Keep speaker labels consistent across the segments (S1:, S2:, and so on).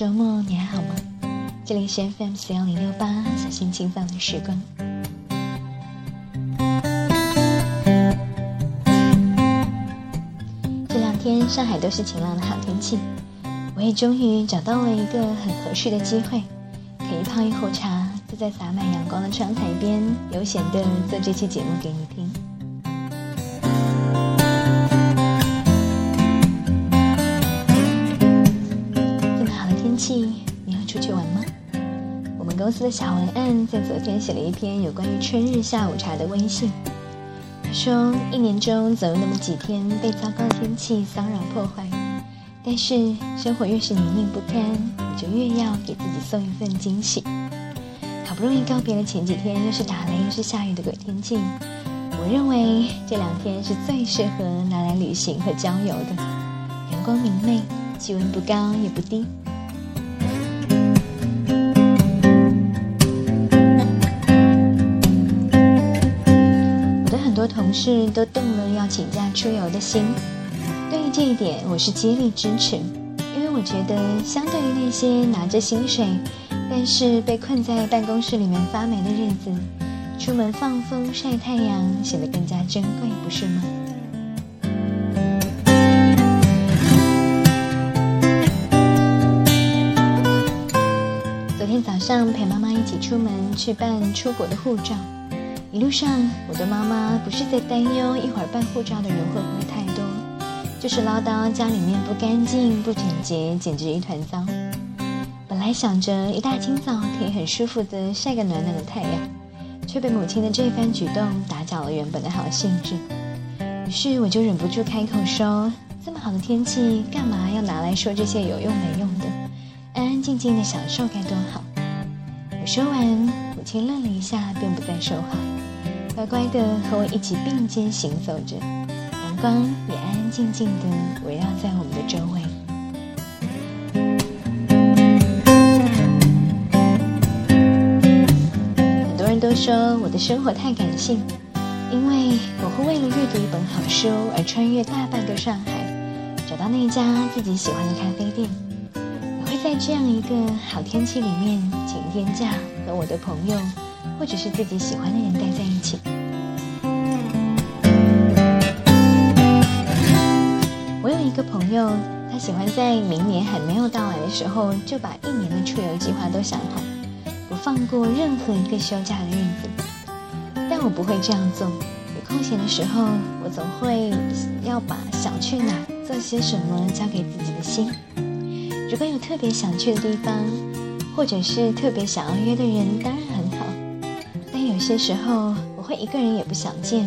S1: 周末你还好吗？这里是 FM 四幺零六八，小心轻放的时光。这两天上海都是晴朗的好天气，我也终于找到了一个很合适的机会，可以泡一壶茶，坐在洒满阳光的窗台边，悠闲的做这期节目给你听。公司的小文案在昨天写了一篇有关于春日下午茶的微信。说，一年中总有那么几天被糟糕天气骚扰破坏，但是生活越是泥泞不堪，你就越要给自己送一份惊喜。好不容易告别了前几天又是打雷又是下雨的鬼天气，我认为这两天是最适合拿来旅行和郊游的。阳光明媚，气温不高也不低。多同事都动了要请假出游的心，对于这一点我是竭力支持，因为我觉得相对于那些拿着薪水，但是被困在办公室里面发霉的日子，出门放风晒太阳显得更加珍贵，不是吗？昨天早上陪妈妈一起出门去办出国的护照，一路上我的妈妈不是在担忧一会儿办护照的人会不会太多，就是唠叨家里面不干净、不整洁，简直一团糟。本来想着一大清早可以很舒服的晒个暖暖的太阳，却被母亲的这番举动打搅了原本的好兴致。于是我就忍不住开口说：“这么好的天气，干嘛要拿来说这些有用没用的？安安静静的享受该多好。”我说完，母亲愣了一下，便不再说话，乖乖的和我一起并肩行走着，阳光也安安静静的围绕在我们的周围。很多人都说我的生活太感性，因为我会为了阅读一本好书而穿越大半个上海，找到那家自己喜欢的咖啡店。我会在这样一个好天气里面请一天假，和我的朋友或者是自己喜欢的人待在一起。我有一个朋友，他喜欢在明年还没有到来的时候，就把一年的出游计划都想好，不放过任何一个休假的日子。但我不会这样做。有空闲的时候，我总会要把想去哪、做些什么交给自己的心。如果有特别想去的地方，或者是特别想要约的人，当然很。有些时候，我会一个人也不想见，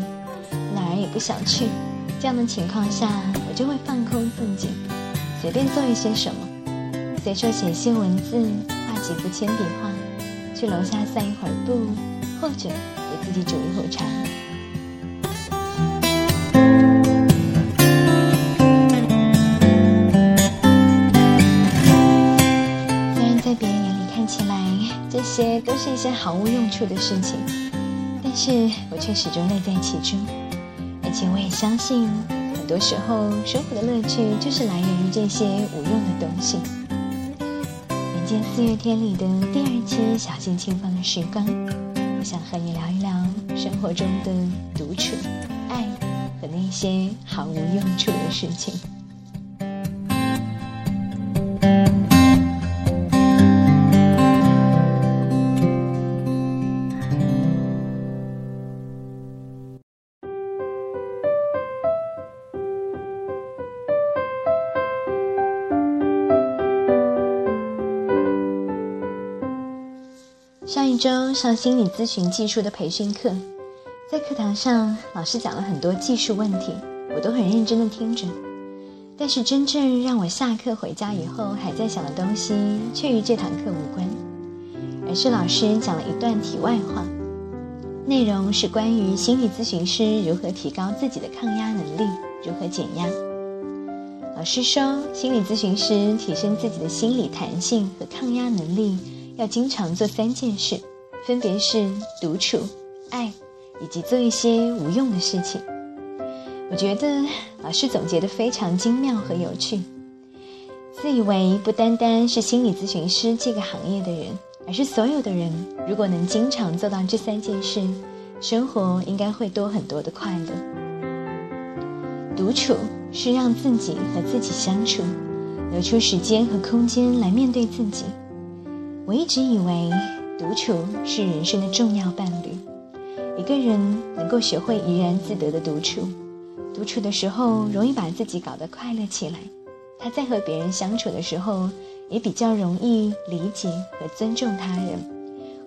S1: 哪儿也不想去。这样的情况下，我就会放空自己，随便做一些什么，随手写些文字，画几幅铅笔画，去楼下散一会儿步，或者给自己煮一壶茶。都是一些毫无用处的事情，但是我却始终乐在其中。而且我也相信，很多时候生活的乐趣就是来源于这些无用的东西。人间四月天里的第二期《小心清风的时光》，我想和你聊一聊生活中的独处、爱和那些毫无用处的事情。上心理咨询技术的培训课，在课堂上老师讲了很多技术问题，我都很认真的听着。但是真正让我下课回家以后还在想的东西，却与这堂课无关，而是老师讲了一段题外话，内容是关于心理咨询师如何提高自己的抗压能力，如何减压。老师说，心理咨询师提升自己的心理弹性和抗压能力。要经常做三件事，分别是独处、爱，以及做一些无用的事情。我觉得老师总结的非常精妙和有趣。自以为不单单是心理咨询师这个行业的人，而是所有的人，如果能经常做到这三件事，生活应该会多很多的快乐。独处是让自己和自己相处，留出时间和空间来面对自己。我一直以为独处是人生的重要伴侣。一个人能够学会怡然自得的独处，独处的时候容易把自己搞得快乐起来。他在和别人相处的时候，也比较容易理解和尊重他人，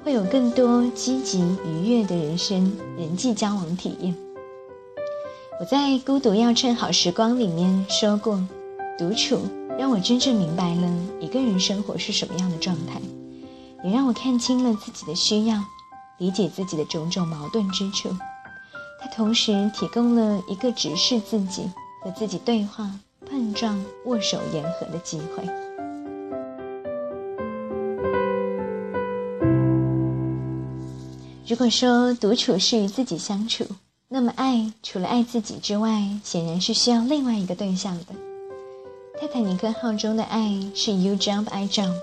S1: 会有更多积极愉悦的人生人际交往体验。我在《孤独要趁好时光》里面说过，独处让我真正明白了一个人生活是什么样的状态。也让我看清了自己的需要，理解自己的种种矛盾之处。它同时提供了一个直视自己、和自己对话、碰撞、握手言和的机会。如果说独处是与自己相处，那么爱除了爱自己之外，显然是需要另外一个对象的。泰坦尼克号中的爱是 You jump, I jump。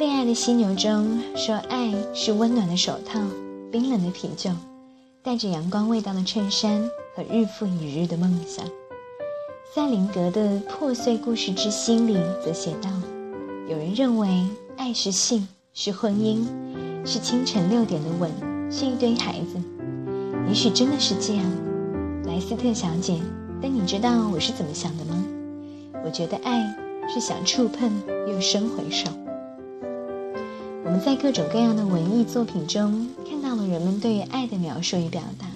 S1: 恋爱的犀牛中说：“爱是温暖的手套，冰冷的啤酒，带着阳光味道的衬衫和日复一日的梦想。”塞林格的《破碎故事之心》里则写道：“有人认为爱是性，是婚姻，是清晨六点的吻，是一堆孩子。也许真的是这样，莱斯特小姐。但你知道我是怎么想的吗？我觉得爱是想触碰又伸回手。”我们在各种各样的文艺作品中看到了人们对于爱的描述与表达。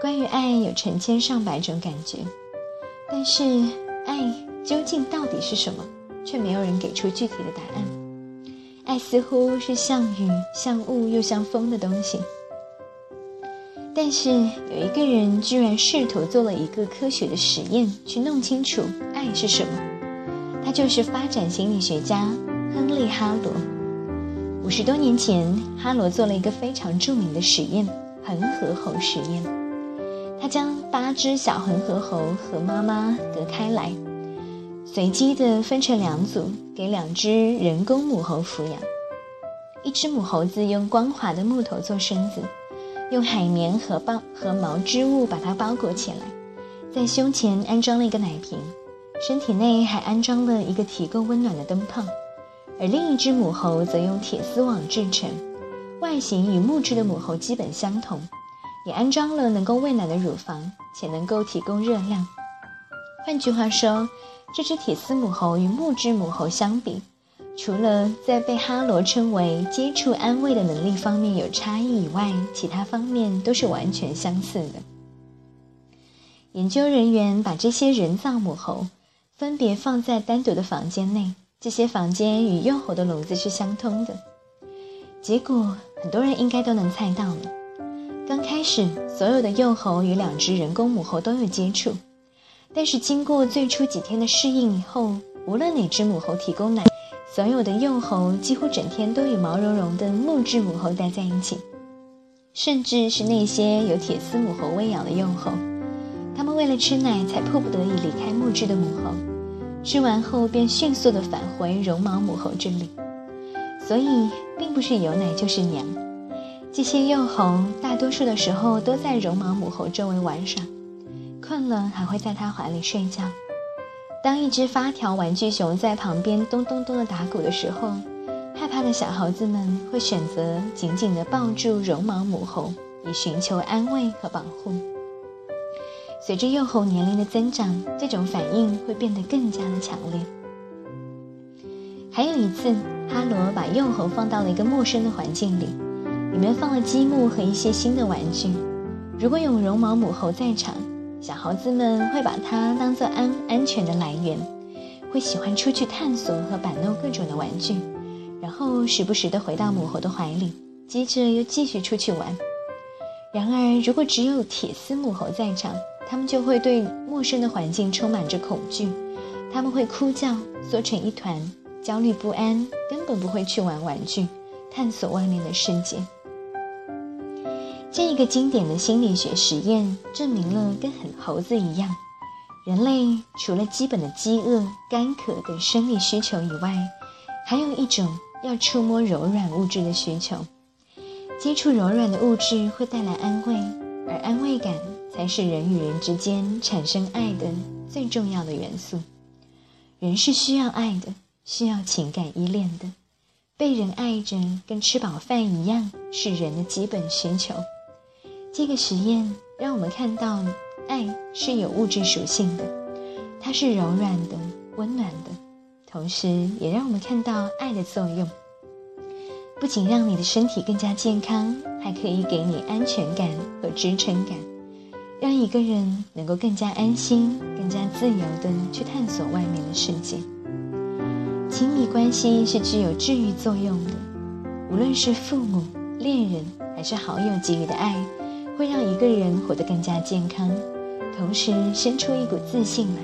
S1: 关于爱有成千上百种感觉，但是爱究竟到底是什么，却没有人给出具体的答案。爱似乎是像雨、像雾又像风的东西。但是有一个人居然试图做了一个科学的实验，去弄清楚爱是什么。他就是发展心理学家亨利·哈罗。五十多年前，哈罗做了一个非常著名的实验——恒河猴实验。他将八只小恒河猴和妈妈隔开来，随机的分成两组，给两只人工母猴抚养。一只母猴子用光滑的木头做身子，用海绵和包和毛织物把它包裹起来，在胸前安装了一个奶瓶，身体内还安装了一个提供温暖的灯泡。而另一只母猴则用铁丝网制成，外形与木质的母猴基本相同，也安装了能够喂奶的乳房，且能够提供热量。换句话说，这只铁丝母猴与木质母猴相比，除了在被哈罗称为接触安慰的能力方面有差异以外，其他方面都是完全相似的。研究人员把这些人造母猴分别放在单独的房间内。这些房间与幼猴的笼子是相通的，结果很多人应该都能猜到了。刚开始，所有的幼猴与两只人工母猴都有接触，但是经过最初几天的适应以后，无论哪只母猴提供奶，所有的幼猴几乎整天都与毛茸茸的木质母猴待在一起，甚至是那些有铁丝母猴喂养的幼猴，它们为了吃奶才迫不得已离开木质的母猴。吃完后便迅速地返回绒毛母猴这里，所以并不是有奶就是娘。这些幼猴大多数的时候都在绒毛母猴周围玩耍，困了还会在它怀里睡觉。当一只发条玩具熊在旁边咚咚咚地打鼓的时候，害怕的小猴子们会选择紧紧地抱住绒毛母猴，以寻求安慰和保护。随着幼猴年龄的增长，这种反应会变得更加的强烈。还有一次，哈罗把幼猴放到了一个陌生的环境里，里面放了积木和一些新的玩具。如果有绒毛母猴在场，小猴子们会把它当做安安全的来源，会喜欢出去探索和摆弄各种的玩具，然后时不时的回到母猴的怀里，接着又继续出去玩。然而，如果只有铁丝母猴在场，他们就会对陌生的环境充满着恐惧，他们会哭叫、缩成一团、焦虑不安，根本不会去玩玩具、探索外面的世界。这一个经典的心理学实验证明了，跟很猴子一样，人类除了基本的饥饿、干渴等生理需求以外，还有一种要触摸柔软物质的需求。接触柔软的物质会带来安慰，而安慰感才是人与人之间产生爱的最重要的元素。人是需要爱的，需要情感依恋的。被人爱着，跟吃饱饭一样，是人的基本需求。这个实验让我们看到。爱是有物质属性的，它是柔软的、温暖的，同时也让我们看到爱的作用。不仅让你的身体更加健康，还可以给你安全感和支撑感，让一个人能够更加安心、更加自由地去探索外面的世界。亲密关系是具有治愈作用的，无论是父母、恋人还是好友给予的爱，会让一个人活得更加健康。同时生出一股自信来，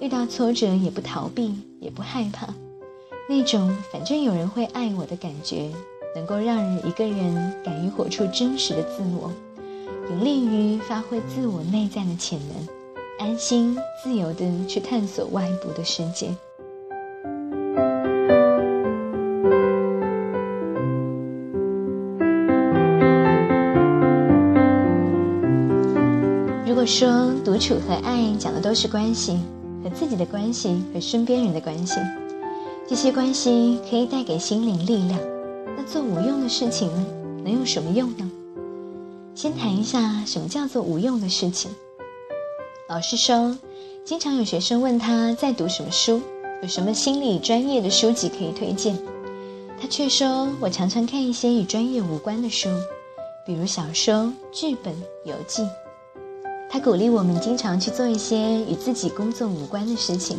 S1: 遇到挫折也不逃避，也不害怕，那种反正有人会爱我的感觉，能够让一个人敢于活出真实的自我，有利于发挥自我内在的潜能，安心自由的去探索外部的世界。如果说独处和爱讲的都是关系，和自己的关系和身边人的关系，这些关系可以带给心灵力量。那做无用的事情？能有什么用呢？先谈一下什么叫做无用的事情。老师说，经常有学生问他在读什么书，有什么心理专业的书籍可以推荐，他却说我常常看一些与专业无关的书，比如小说、剧本、游记。他鼓励我们经常去做一些与自己工作无关的事情，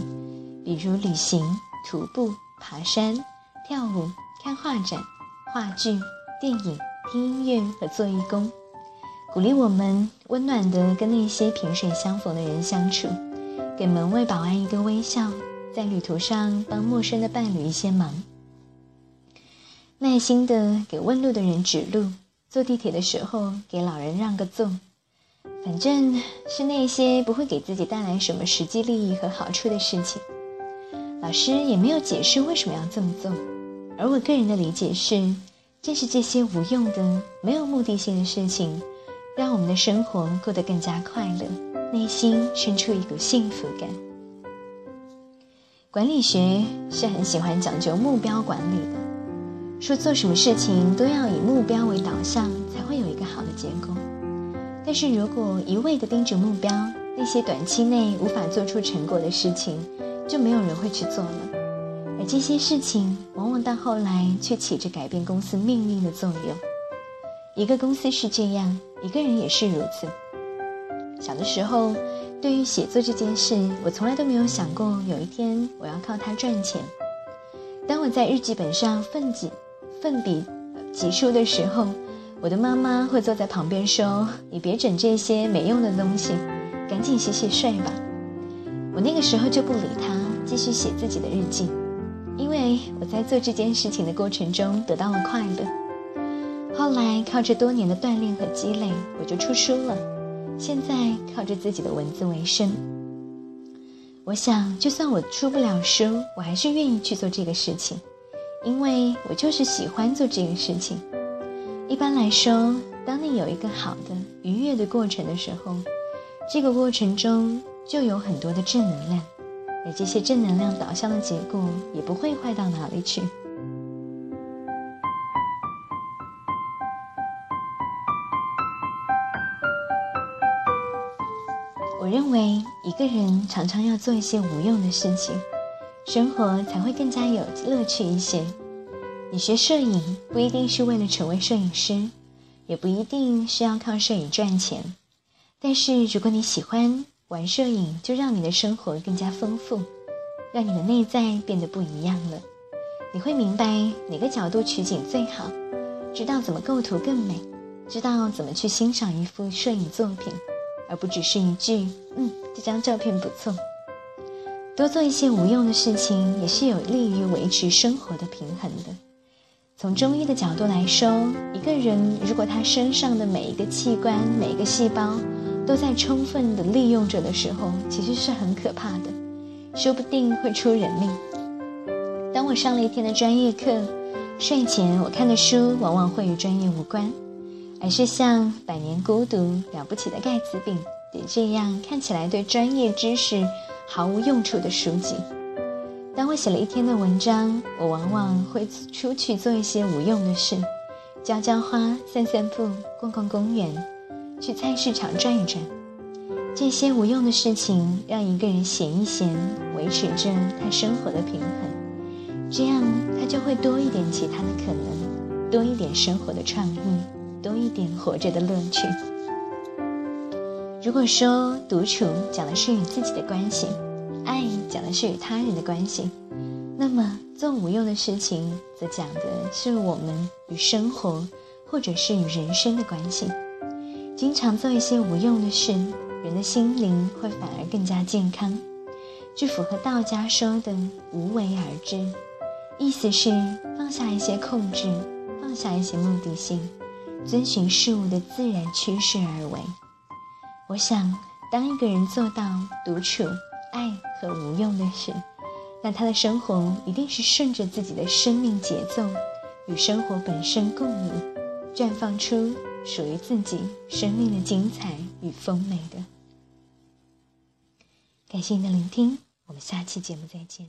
S1: 比如旅行、徒步、爬山、跳舞、看画展、话剧、电影、听音乐和做义工。鼓励我们温暖地跟那些萍水相逢的人相处，给门卫保安一个微笑，在旅途上帮陌生的伴侣一些忙，耐心地给问路的人指路，坐地铁的时候给老人让个座。反正是那些不会给自己带来什么实际利益和好处的事情，老师也没有解释为什么要这么做。而我个人的理解是，正是这些无用的、没有目的性的事情，让我们的生活过得更加快乐，内心生出一股幸福感。管理学是很喜欢讲究目标管理的，说做什么事情都要以目标为导向，才会有一个好的结果。但是如果一味的盯着目标，那些短期内无法做出成果的事情，就没有人会去做了。而这些事情往往到后来却起着改变公司命运的作用。一个公司是这样，一个人也是如此。小的时候，对于写作这件事，我从来都没有想过有一天我要靠它赚钱。当我在日记本上奋笔奋笔疾书的时候。我的妈妈会坐在旁边说：“你别整这些没用的东西，赶紧洗洗睡吧。”我那个时候就不理她，继续写自己的日记，因为我在做这件事情的过程中得到了快乐。后来靠着多年的锻炼和积累，我就出书了。现在靠着自己的文字为生。我想，就算我出不了书，我还是愿意去做这个事情，因为我就是喜欢做这个事情。一般来说，当你有一个好的、愉悦的过程的时候，这个过程中就有很多的正能量，而这些正能量导向的结果也不会坏到哪里去。人常常要做一些无用的事情，生活才会更加有乐趣一些。你学摄影不一定是为了成为摄影师，也不一定是要靠摄影赚钱。但是如果你喜欢玩摄影，就让你的生活更加丰富，让你的内在变得不一样了。你会明白哪个角度取景最好，知道怎么构图更美，知道怎么去欣赏一幅摄影作品，而不只是一句“嗯，这张照片不错”。多做一些无用的事情，也是有利于维持生活的平衡的。从中医的角度来说，一个人如果他身上的每一个器官、每一个细胞都在充分的利用着的时候，其实是很可怕的，说不定会出人命。当我上了一天的专业课，睡前我看的书往往会与专业无关，而是像《百年孤独》《了不起的盖茨比》等这样看起来对专业知识毫无用处的书籍。当我写了一天的文章，我往往会出去做一些无用的事，浇浇花、散散步、逛逛公园、去菜市场转一转。这些无用的事情让一个人闲一闲，维持着他生活的平衡，这样他就会多一点其他的可能，多一点生活的创意，多一点活着的乐趣。如果说独处讲的是与自己的关系。爱讲的是与他人的关系，那么做无用的事情，则讲的是我们与生活，或者是与人生的关系。经常做一些无用的事，人的心灵会反而更加健康，就符合道家说的“无为而治”，意思是放下一些控制，放下一些目的性，遵循事物的自然趋势而为。我想，当一个人做到独处。爱和无用的事，那他的生活一定是顺着自己的生命节奏，与生活本身共舞，绽放出属于自己生命的精彩与丰美的。感谢您的聆听，我们下期节目再见。